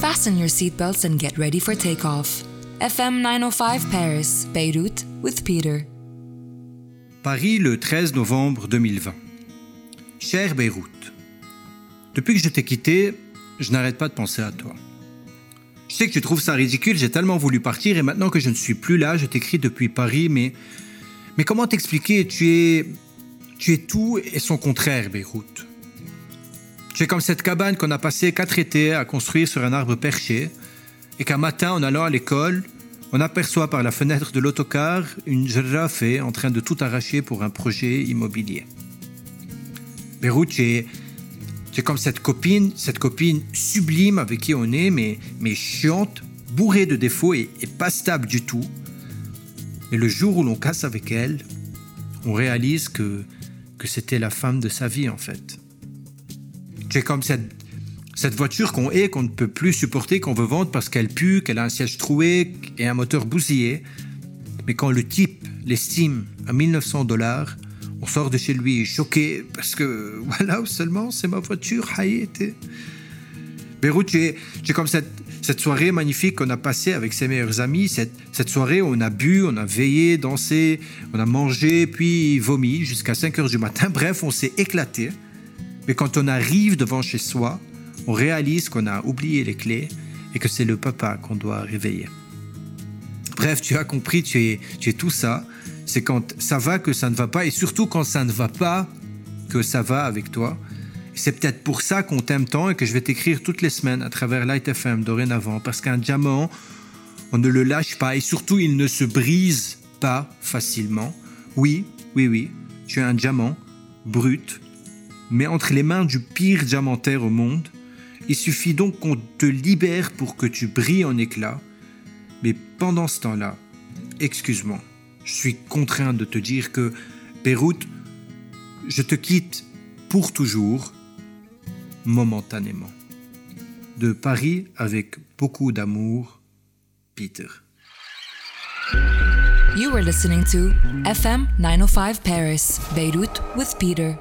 Fasten your seatbelts and get ready for takeoff. FM 905 Paris, Beirut, with Peter. Paris le 13 novembre 2020. Cher Beyrouth, depuis que je t'ai quitté, je n'arrête pas de penser à toi. Je sais que tu trouves ça ridicule, j'ai tellement voulu partir et maintenant que je ne suis plus là, je t'écris depuis Paris, mais, mais comment t'expliquer? Tu es, tu es tout et son contraire, Beyrouth. Es comme cette cabane qu'on a passé quatre étés à construire sur un arbre perché et qu'un matin, en allant à l'école, on aperçoit par la fenêtre de l'autocar une girafe en train de tout arracher pour un projet immobilier. Beyrouth, es comme cette copine, cette copine sublime avec qui on est, mais, mais chiante, bourrée de défauts et, et pas stable du tout. Et le jour où l'on casse avec elle, on réalise que, que c'était la femme de sa vie en fait. Es comme cette, voiture qu'on hait, qu'on ne peut plus supporter, qu'on veut vendre parce qu'elle pue, qu'elle a un siège troué et un moteur bousillé. Mais quand le type l'estime à 1900 dollars, on sort de chez lui choqué parce que voilà seulement c'est ma voiture Hayete. Beyrouth, es comme cette, soirée magnifique qu'on a passée avec ses meilleurs amis, cette, cette soirée où on a bu, on a veillé, dansé, on a mangé, puis vomi jusqu'à 5 heures du matin. Bref, on s'est éclaté. Mais quand on arrive devant chez soi, on réalise qu'on a oublié les clés et que c'est le papa qu'on doit réveiller. Bref, tu as compris, tu es, tu es tout ça. C'est quand ça va que ça ne va pas et surtout quand ça ne va pas que ça va avec toi. C'est peut-être pour ça qu'on t'aime tant et que je vais t'écrire toutes les semaines à travers Light FM dorénavant parce qu'un diamant, on ne le lâche pas et surtout il ne se brise pas facilement. Oui, oui, oui, tu es un diamant brut, mais entre les mains du pire diamantaire au monde, il suffit donc qu'on te libère pour que tu brilles en éclats. Mais pendant ce temps-là, excuse-moi, je suis contraint de te dire que, Beyrouth, je te quitte pour toujours, momentanément. De Paris avec beaucoup d'amour, Peter. You were listening to FM 905 Paris, Beirut, with Peter.